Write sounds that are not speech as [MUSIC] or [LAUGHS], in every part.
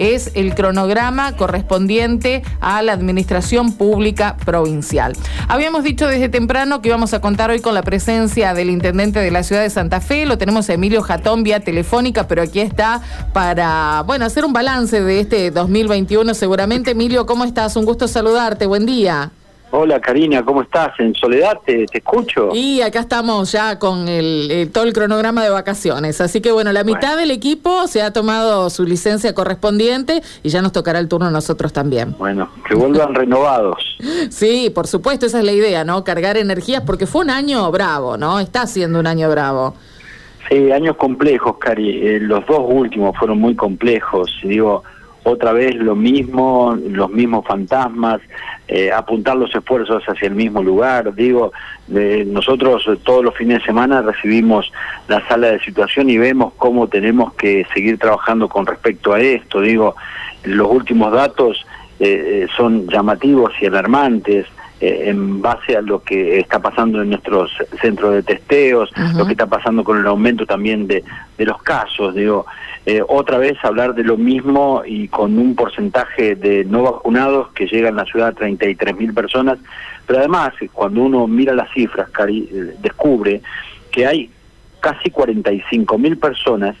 es el cronograma correspondiente a la administración pública provincial. Habíamos dicho desde temprano que íbamos a contar hoy con la presencia del intendente de la ciudad de Santa Fe, lo tenemos a Emilio Jatón vía telefónica, pero aquí está para, bueno, hacer un balance de este 2021 seguramente. Emilio, ¿cómo estás? Un gusto saludarte, buen día. Hola Karina, ¿cómo estás? ¿En soledad te, escucho? Y acá estamos ya con el, todo el cronograma de vacaciones. Así que bueno, la mitad del equipo se ha tomado su licencia correspondiente y ya nos tocará el turno a nosotros también. Bueno, que vuelvan [LAUGHS] renovados. Sí, por supuesto, esa es la idea, ¿no? Cargar energías, porque fue un año bravo, ¿no? Está siendo un año bravo. Sí, años complejos, Cari. Eh, los dos últimos fueron muy complejos. Digo, otra vez lo mismo, los mismos fantasmas, eh, apuntar los esfuerzos hacia el mismo lugar. Digo, nosotros todos los fines de semana recibimos la sala de situación y vemos cómo tenemos que seguir trabajando con respecto a esto. Digo, los últimos datos eh, eh, son llamativos y alarmantes. En base a lo que está pasando en nuestros centros de testeos, lo que está pasando con el aumento también de, de los casos, digo, eh, otra vez hablar de lo mismo y con un porcentaje de no vacunados que llega en la ciudad a 33 mil personas, pero además cuando uno mira las cifras, Cari, eh, descubre que hay casi 45 mil personas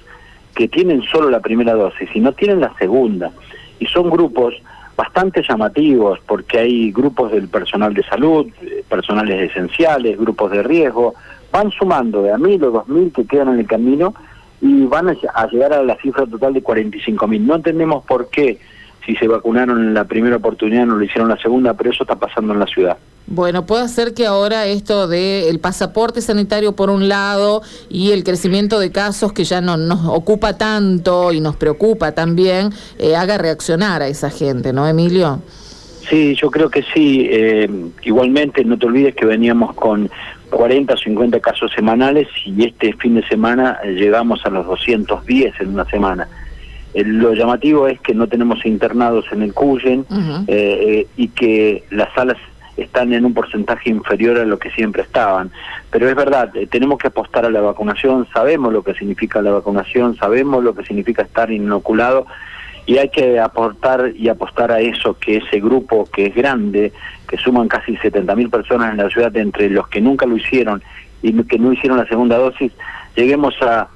que tienen solo la primera dosis y no tienen la segunda, y son grupos bastante llamativos porque hay grupos del personal de salud, personales esenciales, grupos de riesgo, van sumando de a mil o dos mil que quedan en el camino y van a llegar a la cifra total de 45 mil. No entendemos por qué, si se vacunaron en la primera oportunidad, no lo hicieron la segunda, pero eso está pasando en la ciudad. Bueno, puede ser que ahora esto del pasaporte sanitario por un lado y el crecimiento de casos que ya no nos ocupa tanto y nos preocupa también, eh, haga reaccionar a esa gente, ¿no, Emilio? Sí, yo creo que sí. Eh, igualmente, no te olvides que veníamos con 40 o 50 casos semanales y este fin de semana llegamos a los 210 en una semana. Eh, lo llamativo es que no tenemos internados en el Cuyen eh, y que las salas están en un porcentaje inferior a lo que siempre estaban. Pero es verdad, tenemos que apostar a la vacunación, sabemos lo que significa la vacunación, sabemos lo que significa estar inoculado y hay que aportar y apostar a eso, que ese grupo que es grande, que suman casi 70.000 personas en la ciudad, entre los que nunca lo hicieron y que no hicieron la segunda dosis, lleguemos a,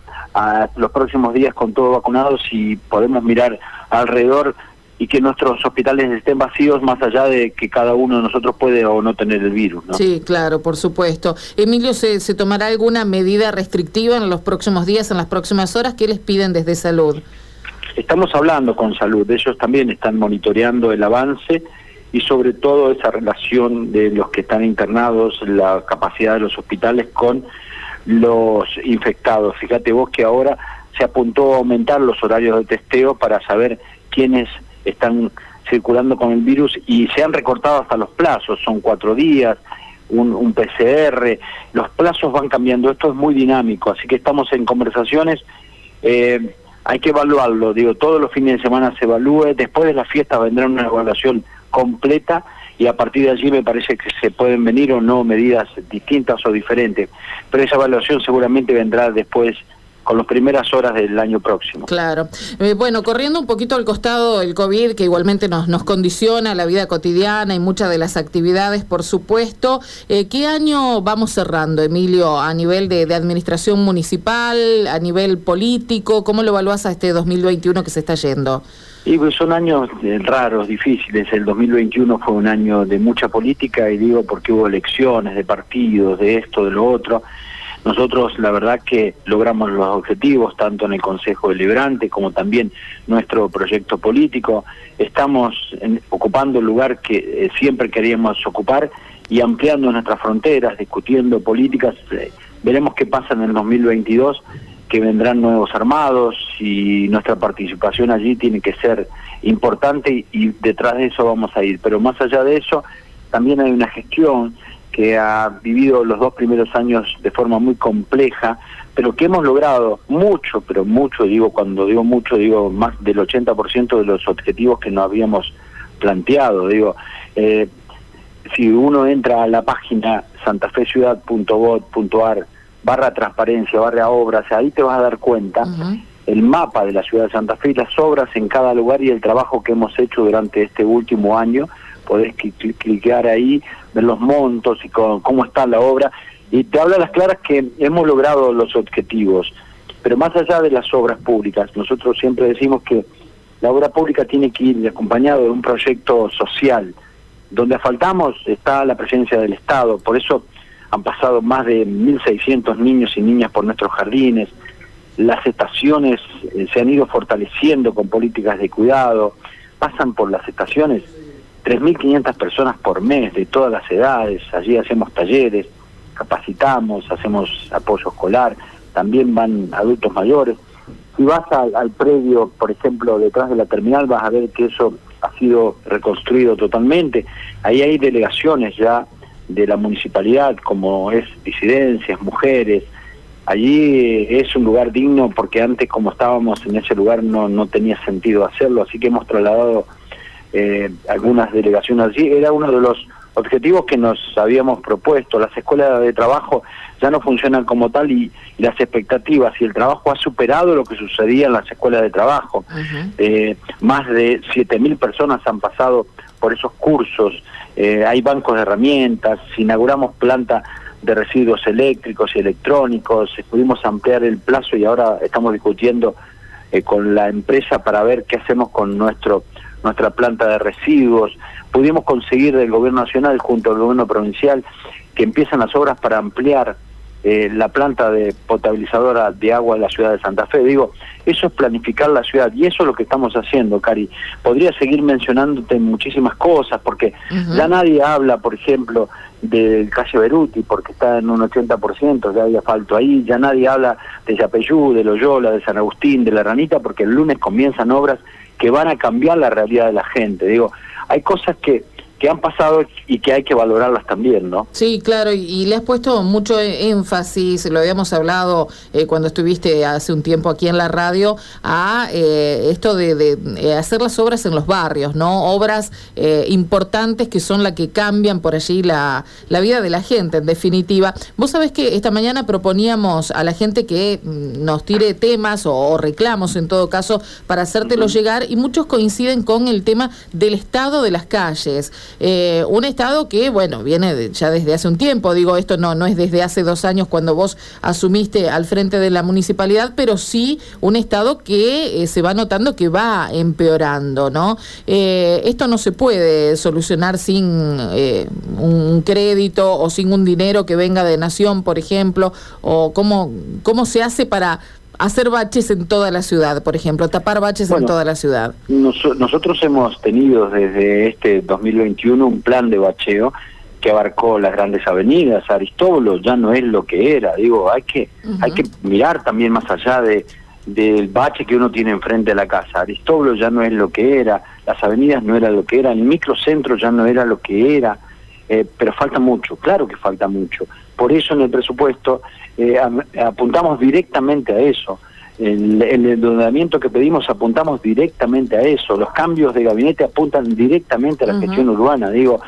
los próximos días con todos vacunados y podemos mirar alrededor y que nuestros hospitales estén vacíos más allá de que cada uno de nosotros puede o no tener el virus. ¿no? Sí, claro, por supuesto. Emilio, ¿se, ¿se tomará alguna medida restrictiva en los próximos días, en las próximas horas? ¿Qué les piden desde salud? Estamos hablando con salud, ellos también están monitoreando el avance y sobre todo esa relación de los que están internados, la capacidad de los hospitales con los infectados. Fíjate vos que ahora se apuntó a aumentar los horarios de testeo para saber quiénes están circulando con el virus y se han recortado hasta los plazos, son cuatro días, un, PCR, los plazos van cambiando, esto es muy dinámico, así que estamos en conversaciones. Eh, hay que evaluarlo, digo, todos los fines de semana se evalúe, después de la fiesta vendrá una evaluación completa y a partir de allí me parece que se pueden venir o no medidas distintas o diferentes, pero esa evaluación seguramente vendrá después con las primeras horas del año próximo. Claro. Eh, bueno, corriendo un poquito al costado el COVID, que igualmente nos, nos condiciona la vida cotidiana y muchas de las actividades, por supuesto, eh, ¿qué año vamos cerrando, Emilio, a nivel de, administración municipal, a nivel político? ¿Cómo lo evalúas a este 2021 que se está yendo? Y pues son años eh, raros, difíciles. El 2021 fue un año de mucha política y digo porque hubo elecciones de partidos, de esto, de lo otro. Nosotros la verdad que logramos los objetivos tanto en el Consejo Deliberante como también nuestro proyecto político. Estamos ocupando el lugar que eh, siempre queríamos ocupar y ampliando nuestras fronteras, discutiendo políticas. Eh, veremos qué pasa en el 2022, que vendrán nuevos armados y nuestra participación allí tiene que ser importante y detrás de eso vamos a ir. Pero más allá de eso, también hay una gestión que ha vivido los dos primeros años de forma muy compleja, pero que hemos logrado mucho, pero mucho, digo, cuando digo mucho, digo más del 80% de los objetivos que nos habíamos planteado. Digo, eh, si uno entra a la página santafeciudad.gov.ar barra transparencia, barra obras, ahí te vas a dar cuenta el mapa de la ciudad de Santa Fe, las obras en cada lugar y el trabajo que hemos hecho durante este último año. Podés cliquear ahí, ver los montos y cómo está la obra. Y te habla a las claras que hemos logrado los objetivos. Pero más allá de las obras públicas, nosotros siempre decimos que la obra pública tiene que ir acompañado de un proyecto social. Donde faltamos está la presencia del Estado. Por eso han pasado más de 1.600 niños y niñas por nuestros jardines las estaciones eh, se han ido fortaleciendo con políticas de cuidado, pasan por las estaciones 3.500 personas por mes de todas las edades, allí hacemos talleres, capacitamos, hacemos apoyo escolar, también van adultos mayores. Si vas al, al predio, por ejemplo, detrás de la terminal, vas a ver que eso ha sido reconstruido totalmente. Ahí hay delegaciones ya de la municipalidad, como es disidencias, mujeres, allí es un lugar digno porque antes como estábamos en ese lugar no, no tenía sentido hacerlo, así que hemos trasladado eh, algunas delegaciones allí. Era uno de los objetivos que nos habíamos propuesto. Las escuelas de trabajo ya no funcionan como tal y, las expectativas y el trabajo ha superado lo que sucedía en las escuelas de trabajo. Eh, más de 7.000 personas han pasado por esos cursos, eh, hay bancos de herramientas, inauguramos planta de residuos eléctricos y electrónicos, pudimos ampliar el plazo y ahora estamos discutiendo eh, con la empresa para ver qué hacemos con nuestro nuestra planta de residuos. Pudimos conseguir del gobierno nacional junto al gobierno provincial que empiezan las obras para ampliar eh, la planta de potabilizadora de agua de la ciudad de Santa Fe. Digo, eso es planificar la ciudad y eso es lo que estamos haciendo, Cari. Podría seguir mencionándote muchísimas cosas porque ya nadie habla, por ejemplo, del calle Beruti porque está en un 80%, ya hay asfalto ahí, ya nadie habla de Yapeyú, de Loyola, de San Agustín, de La Ranita, porque el lunes comienzan obras que van a cambiar la realidad de la gente. Digo, hay cosas que que han pasado y que hay que valorarlas también, ¿no? Sí, claro, y, le has puesto mucho e-, énfasis, lo habíamos hablado eh, cuando estuviste hace un tiempo aquí en la radio, a eh, esto de, eh, hacer las obras en los barrios, ¿no? Obras importantes que son las que cambian por allí la, la vida de la gente, en definitiva. Vos sabés que esta mañana proponíamos a la gente que mm, nos tire temas o, reclamos, en todo caso, para hacértelo llegar, y muchos coinciden con el tema del estado de las calles. Eh, un Estado que, bueno, viene ya desde hace un tiempo, digo, esto no, no es desde hace dos años cuando vos asumiste al frente de la municipalidad, pero sí un Estado que eh, se va notando que va empeorando, ¿no? Eh, esto no se puede solucionar sin un crédito o sin un dinero que venga de Nación, por ejemplo, o cómo, cómo se hace para hacer baches en toda la ciudad, por ejemplo, tapar baches en toda la ciudad? nosotros hemos tenido desde este 2021 un plan de bacheo que abarcó las grandes avenidas. Aristóbulo ya no es lo que era, digo, hay que hay que mirar también más allá de del bache que uno tiene enfrente de la casa. Aristóbulo ya no es lo que era, las avenidas no era lo que era, el microcentro ya no era lo que era, eh, pero falta mucho, claro que falta mucho. Por eso en el presupuesto eh, apuntamos directamente a eso. El, el endeudamiento que pedimos apuntamos directamente a eso. Los cambios de gabinete apuntan directamente a la gestión urbana. Digo,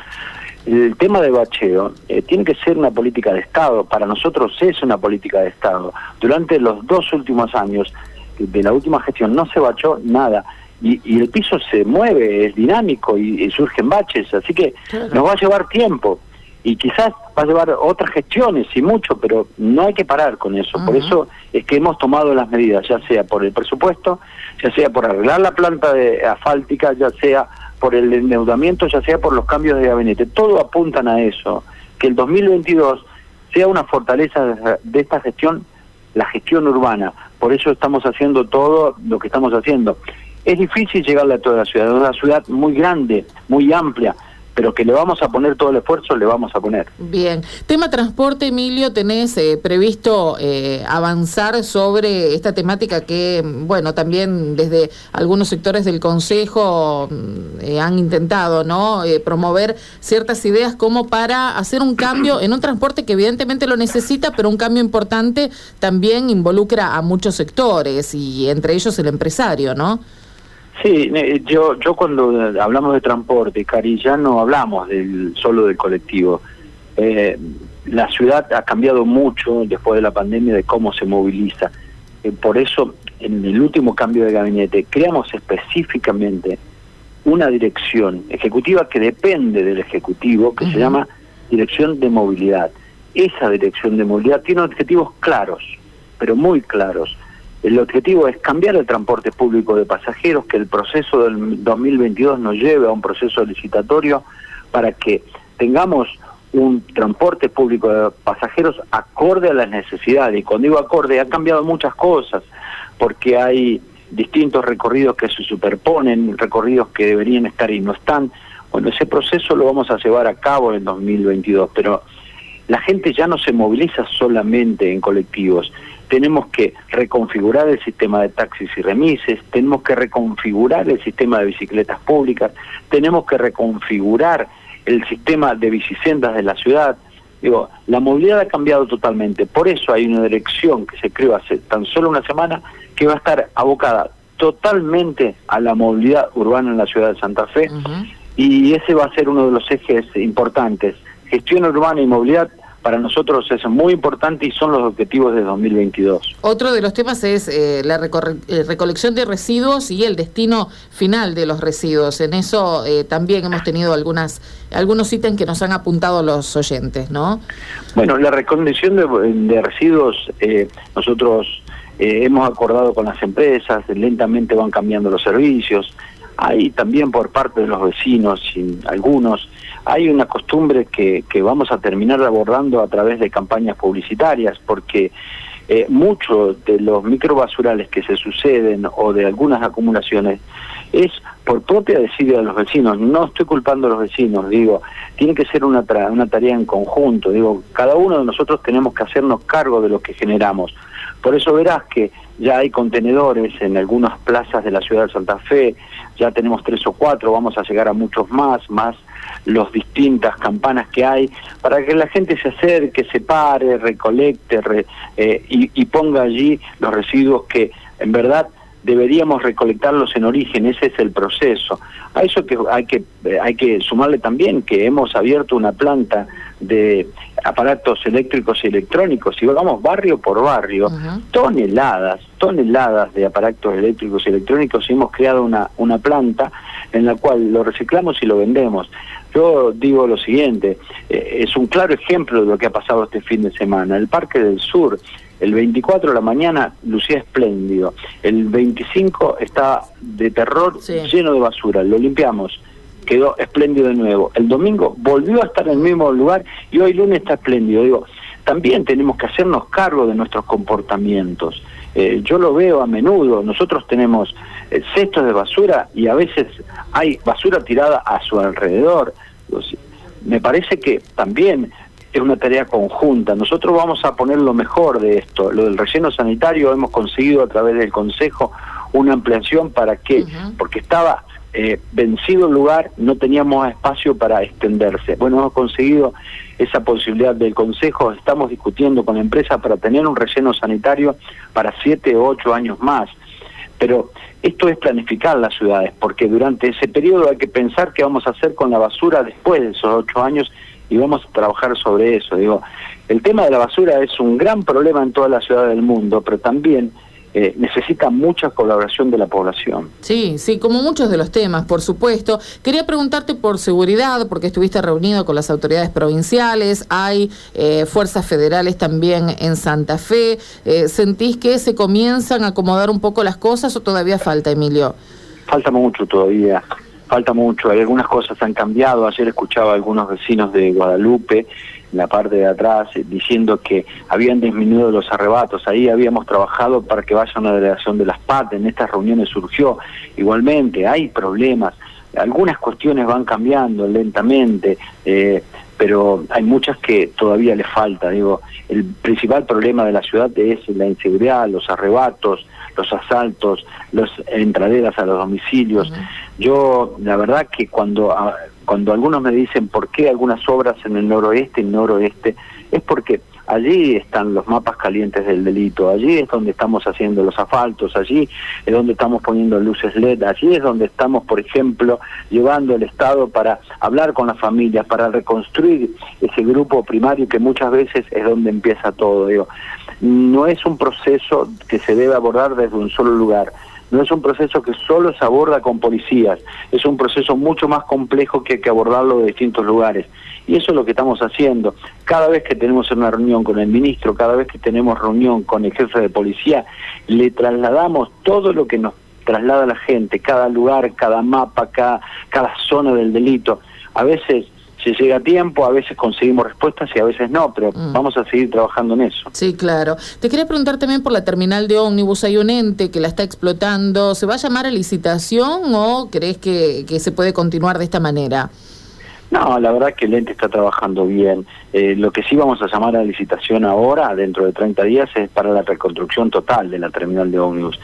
el tema de bacheo eh, tiene que ser una política de Estado. Para nosotros es una política de Estado. Durante los dos últimos años de la última gestión no se bachó nada. Y, el piso se mueve, es dinámico y, surgen baches. Así que nos va a llevar tiempo y quizás va a llevar otras gestiones y mucho, pero no hay que parar con eso. Por eso es que hemos tomado las medidas, ya sea por el presupuesto, ya sea por arreglar la planta de asfáltica, ya sea por el endeudamiento, ya sea por los cambios de gabinete. Todo apuntan a eso, que el 2022 sea una fortaleza de esta gestión, la gestión urbana. Por eso estamos haciendo todo lo que estamos haciendo. Es difícil llegarle a toda la ciudad, es una ciudad muy grande, muy amplia, pero que le vamos a poner todo el esfuerzo, le vamos a poner. Bien. Tema transporte, Emilio, ¿tenés eh, previsto eh, avanzar sobre esta temática que, bueno, también desde algunos sectores del Consejo mm, eh, han intentado, ¿no? promover ciertas ideas como para hacer un cambio en un transporte que evidentemente lo necesita, pero un cambio importante también involucra a muchos sectores y entre ellos el empresario, ¿no? Sí, yo, yo cuando hablamos de transporte, Cari, ya no hablamos del, solo del colectivo. Eh, la ciudad ha cambiado mucho después de la pandemia de cómo se moviliza. eh, por eso en el último cambio de gabinete creamos específicamente una dirección ejecutiva que depende del Ejecutivo, que se llama Dirección de Movilidad. Esa Dirección de Movilidad tiene objetivos claros, pero muy claros. El objetivo es cambiar el transporte público de pasajeros, que el proceso del 2022 nos lleve a un proceso licitatorio para que tengamos un transporte público de pasajeros acorde a las necesidades. Y cuando digo acorde, han cambiado muchas cosas, porque hay distintos recorridos que se superponen, recorridos que deberían estar y no están. Bueno, ese proceso lo vamos a llevar a cabo en 2022, pero la gente ya no se moviliza solamente en colectivos. Tenemos que reconfigurar el sistema de taxis y remises, tenemos que reconfigurar el sistema de bicicletas públicas, tenemos que reconfigurar el sistema de bicisendas de la ciudad. Digo, la movilidad ha cambiado totalmente. Por eso hay una dirección que se creó hace tan solo una semana que va a estar abocada totalmente a la movilidad urbana en la ciudad de Santa Fe. Y ese va a ser uno de los ejes importantes. Gestión urbana y movilidad para nosotros es muy importante y son los objetivos de 2022. Otro de los temas es eh, la eh, recolección de residuos y el destino final de los residuos. En eso eh, también hemos tenido algunas algunos ítems que nos han apuntado los oyentes, ¿no? Bueno, la recolección de, residuos, nosotros hemos acordado con las empresas, lentamente van cambiando los servicios. Hay también por parte de los vecinos, algunos, hay una costumbre que, que vamos a terminar abordando a través de campañas publicitarias, porque eh, muchos de los microbasurales que se suceden o de algunas acumulaciones es por propia desidia de los vecinos. No estoy culpando a los vecinos, digo, tiene que ser una, una tarea en conjunto. Digo, cada uno de nosotros tenemos que hacernos cargo de lo que generamos. Por eso verás que ya hay contenedores en algunas plazas de la ciudad de Santa Fe, ya tenemos tres o cuatro, vamos a llegar a muchos más, más las distintas campanas que hay, para que la gente se acerque, se pare, recolecte eh, y, ponga allí los residuos que en verdad deberíamos recolectarlos en origen, ese es el proceso. A eso que hay que eh, hay que sumarle también que hemos abierto una planta de aparatos eléctricos y electrónicos y vamos barrio por barrio, toneladas, toneladas de aparatos eléctricos y electrónicos y hemos creado una, una planta en la cual lo reciclamos y lo vendemos. Yo digo lo siguiente, eh, es un claro ejemplo de lo que ha pasado este fin de semana. El Parque del Sur, el 24 de la mañana lucía espléndido, el 25 estaba de terror lleno de basura, lo limpiamos quedó espléndido de nuevo. El domingo volvió a estar en el mismo lugar y hoy lunes está espléndido. Digo, también tenemos que hacernos cargo de nuestros comportamientos. Eh, yo lo veo a menudo, nosotros tenemos eh, cestos de basura y a veces hay basura tirada a su alrededor me parece que también es una tarea conjunta. Nosotros vamos a poner lo mejor de esto. Lo del relleno sanitario hemos conseguido a través del Consejo una ampliación para que, porque estaba eh, vencido el lugar, no teníamos espacio para extenderse. Bueno, hemos conseguido esa posibilidad del Consejo, estamos discutiendo con la empresa para tener un relleno sanitario para siete o ocho años más. Pero esto es planificar las ciudades, porque durante ese periodo hay que pensar qué vamos a hacer con la basura después de esos ocho años y vamos a trabajar sobre eso. Digo, el tema de la basura es un gran problema en toda la ciudad del mundo, pero también eh, necesita mucha colaboración de la población. Sí, sí, como muchos de los temas, por supuesto. Quería preguntarte por seguridad, porque estuviste reunido con las autoridades provinciales, hay eh, fuerzas federales también en Santa Fe. Eh, ¿Sentís que se comienzan a acomodar un poco las cosas o todavía falta, Emilio? Falta mucho todavía, falta mucho. Hay algunas cosas han cambiado. Ayer escuchaba a algunos vecinos de Guadalupe la parte de atrás, diciendo que habían disminuido los arrebatos. Ahí habíamos trabajado para que vaya una delegación de las PAT, en estas reuniones surgió. Igualmente, hay problemas, algunas cuestiones van cambiando lentamente, eh, pero hay muchas que todavía le falta. Digo, el principal problema de la ciudad es la inseguridad, los arrebatos, los asaltos, las entraderas a los domicilios. Yo, la verdad que cuando cuando algunos me dicen por qué algunas obras en el noroeste y noroeste, es porque allí están los mapas calientes del delito, allí es donde estamos haciendo los asfaltos, allí es donde estamos poniendo luces LED, allí es donde estamos, por ejemplo, llevando el Estado para hablar con las familias, para reconstruir ese grupo primario que muchas veces es donde empieza todo. No es un proceso que se debe abordar desde un solo lugar no es un proceso que solo se aborda con policías, es un proceso mucho más complejo que hay que abordarlo de distintos lugares. Y eso es lo que estamos haciendo. Cada vez que tenemos una reunión con el ministro, cada vez que tenemos reunión con el jefe de policía, le trasladamos todo lo que nos traslada la gente, cada lugar, cada mapa, cada, cada zona del delito. A veces se llega a tiempo, a veces conseguimos respuestas y a veces no, pero mm. vamos a seguir trabajando en eso. Sí, claro. Te quería preguntar también por la terminal de ómnibus, hay un ente que la está explotando, ¿se va a llamar a licitación o crees que, que se puede continuar de esta manera? No, la verdad que el ente está trabajando bien. Eh, lo que sí vamos a llamar a licitación ahora, dentro de 30 días, es para la reconstrucción total de la terminal de ómnibus.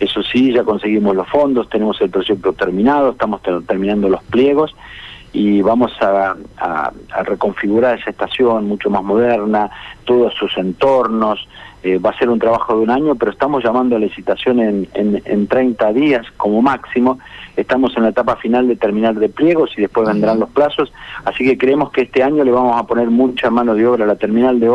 Eso sí, ya conseguimos los fondos, tenemos el proyecto terminado, estamos terminando los pliegos y vamos a, reconfigurar esa estación mucho más moderna, todos sus entornos. Eh, va a ser un trabajo de un año, pero estamos llamando a licitación en, en, en 30 días como máximo estamos en la etapa final de terminar de pliegos y después vendrán los plazos, así que creemos que este año le vamos a poner mucha mano de obra a la terminal de,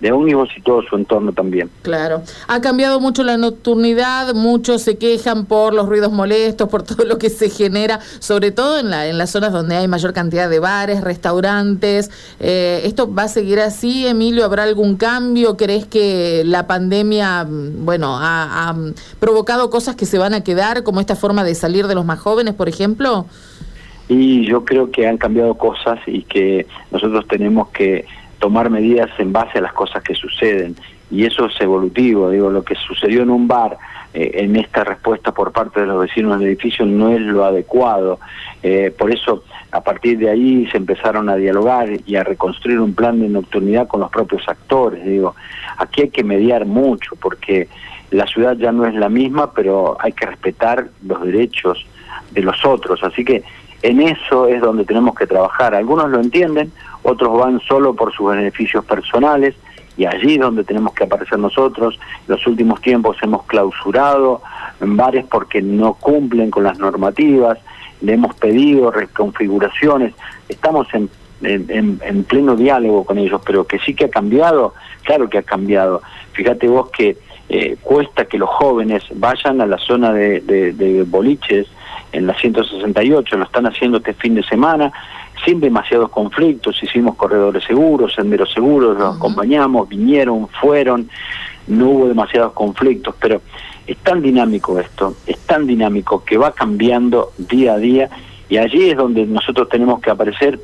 de ómnibus y todo su entorno también. Claro, ha cambiado mucho la nocturnidad, muchos se quejan por los ruidos molestos, por [LAUGHS] todo lo que se genera, sobre todo en, la, en las zonas donde hay mayor cantidad de bares, restaurantes. Eh, ¿Esto va a seguir así, Emilio? ¿Habrá algún cambio? ¿Crees que la pandemia, mm, bueno, ha, ha provocado cosas que se van a quedar, como esta forma de salir de los más jóvenes, por ejemplo? Y yo creo que han cambiado cosas y que nosotros tenemos que tomar medidas en base a las cosas que suceden. Y eso es evolutivo, digo, lo que sucedió en un bar eh, en esta respuesta por parte de los vecinos del edificio no es lo adecuado. Eh, por eso, a partir de ahí se empezaron a dialogar y a reconstruir un plan de nocturnidad con los propios actores. Digo, aquí hay que mediar mucho porque la ciudad ya no es la misma, pero hay que respetar los derechos de los otros. Así que en eso es donde tenemos que trabajar. Algunos lo entienden, otros van solo por sus beneficios personales y allí es donde tenemos que aparecer nosotros. En los últimos tiempos hemos clausurado en bares porque no cumplen con las normativas, le hemos pedido reconfiguraciones, estamos en, en, pleno diálogo con ellos, pero que sí que ha cambiado, claro que ha cambiado. Fíjate vos que eh, cuesta que los jóvenes vayan a la zona de, de boliches, en la 168, lo están haciendo este fin de semana, sin demasiados conflictos, hicimos corredores seguros, senderos seguros, los acompañamos, vinieron, fueron, no hubo demasiados conflictos, pero es tan dinámico esto, es tan dinámico que va cambiando día a día y allí es donde nosotros tenemos que aparecer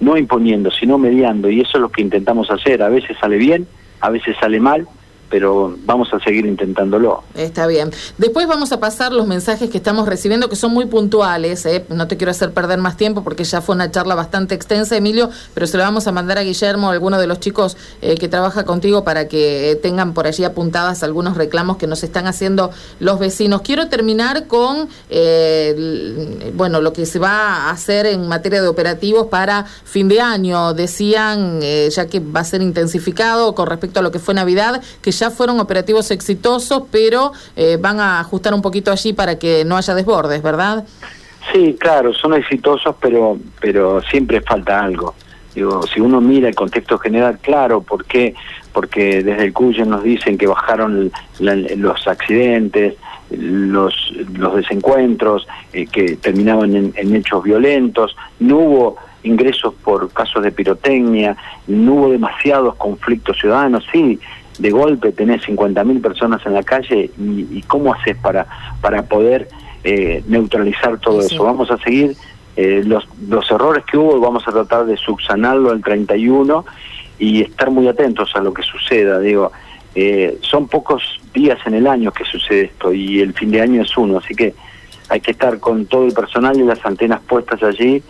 no imponiendo, sino mediando y eso es lo que intentamos hacer, a veces sale bien, a veces sale mal, pero vamos a seguir intentándolo. Está bien. Después vamos a pasar los mensajes que estamos recibiendo, que son muy puntuales. ¿eh? No te quiero hacer perder más tiempo porque ya fue una charla bastante extensa, Emilio, pero se lo vamos a mandar a Guillermo, a alguno de los chicos eh, que trabaja contigo, para que eh, tengan por allí apuntadas algunos reclamos que nos están haciendo los vecinos. Quiero terminar con, bueno, lo que se va a hacer en materia de operativos para fin de año. Decían, ya que va a ser intensificado con respecto a lo que fue Navidad, que ya ya fueron operativos exitosos, pero eh, van a ajustar un poquito allí para que no haya desbordes, ¿verdad? Sí, claro, son exitosos, pero, pero siempre falta algo. Digo, si uno mira el contexto general, claro, ¿por qué? Porque desde el Cuyo nos dicen que bajaron los accidentes, los, los desencuentros, eh, que terminaban en, hechos violentos, no hubo ingresos por casos de pirotecnia, no hubo demasiados conflictos ciudadanos, sí, de golpe tenés 50.000 personas en la calle y, cómo haces para, para poder eh, neutralizar todo eso. Vamos a seguir eh, los, los errores que hubo, vamos a tratar de subsanarlo el 31 y estar muy atentos a lo que suceda. Digo, eh, son pocos días en el año que sucede esto y el fin de año es uno, así que hay que estar con todo el personal y las antenas puestas allí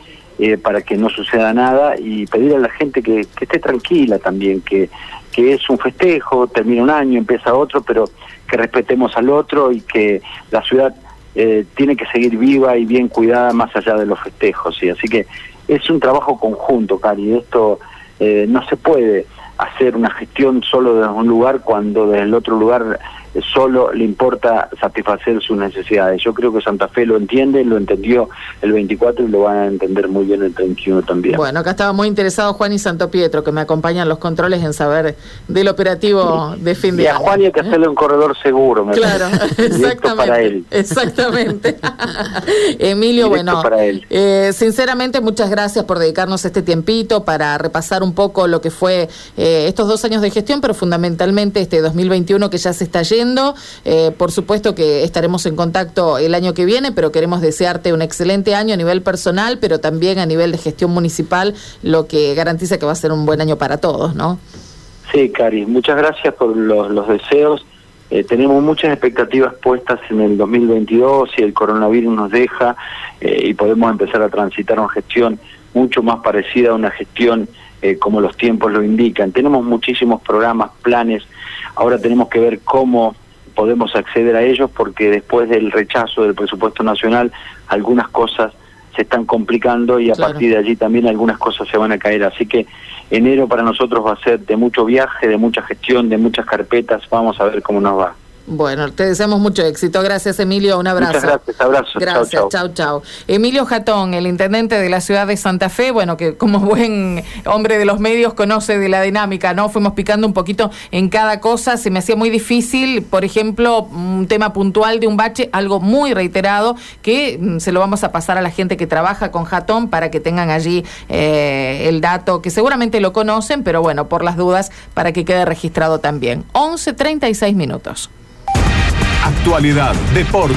para que no suceda nada y pedir a la gente que, esté tranquila también, que que es un festejo, termina un año, empieza otro, pero que respetemos al otro y que la ciudad eh, tiene que seguir viva y bien cuidada más allá de los festejos. ¿sí? Así que es un trabajo conjunto, Cari, esto eh, no se puede hacer una gestión solo desde un lugar cuando desde el otro lugar solo le importa satisfacer sus necesidades. Yo creo que Santa Fe lo entiende, lo entendió el 24 y lo van a entender muy bien el 31 también. Bueno, acá estaba muy interesado Juan y Santo Pietro, que me acompañan los controles en saber del operativo [LAUGHS] de fin de y a Juan hay que hacerle un corredor seguro, me Claro, exactamente. para él. Exactamente. Emilio, bueno, Eh, sinceramente muchas gracias por dedicarnos este tiempito para repasar un poco lo que fue eh, estos dos años de gestión, pero fundamentalmente este 2021 que ya se está yendo eh, por supuesto que estaremos en contacto el año que viene, pero queremos desearte un excelente año a nivel personal, pero también a nivel de gestión municipal, lo que garantiza que va a ser un buen año para todos, ¿no? Sí, Cari, muchas gracias por los, deseos. Eh, tenemos muchas expectativas puestas en el 2022 si el coronavirus nos deja eh, y podemos empezar a transitar una gestión mucho más parecida a una gestión como los tiempos lo indican. Tenemos muchísimos programas, planes Ahora tenemos que ver cómo podemos acceder a ellos porque después del rechazo del presupuesto nacional algunas cosas se están complicando y a partir de allí también algunas cosas se van a caer. Así que enero para nosotros va a ser de mucho viaje, de mucha gestión, de muchas carpetas. Vamos a ver cómo nos va. Bueno, te deseamos mucho éxito. Gracias, Emilio. Un abrazo. Muchas gracias, abrazo. Gracias, chau, chau. Emilio Jatón, el intendente de la ciudad de Santa Fe, bueno, que como [LAUGHS] buen hombre de los medios conoce de la dinámica, ¿no? Fuimos picando un poquito en cada cosa. Se me hacía muy difícil, por ejemplo, un tema puntual de un bache, algo muy reiterado, que mm, se lo vamos a pasar a la gente que trabaja con Jatón para que tengan allí eh, el dato, que seguramente lo conocen, pero bueno, por las dudas, para que quede registrado también. 11.36 minutos. Actualidad, deporte.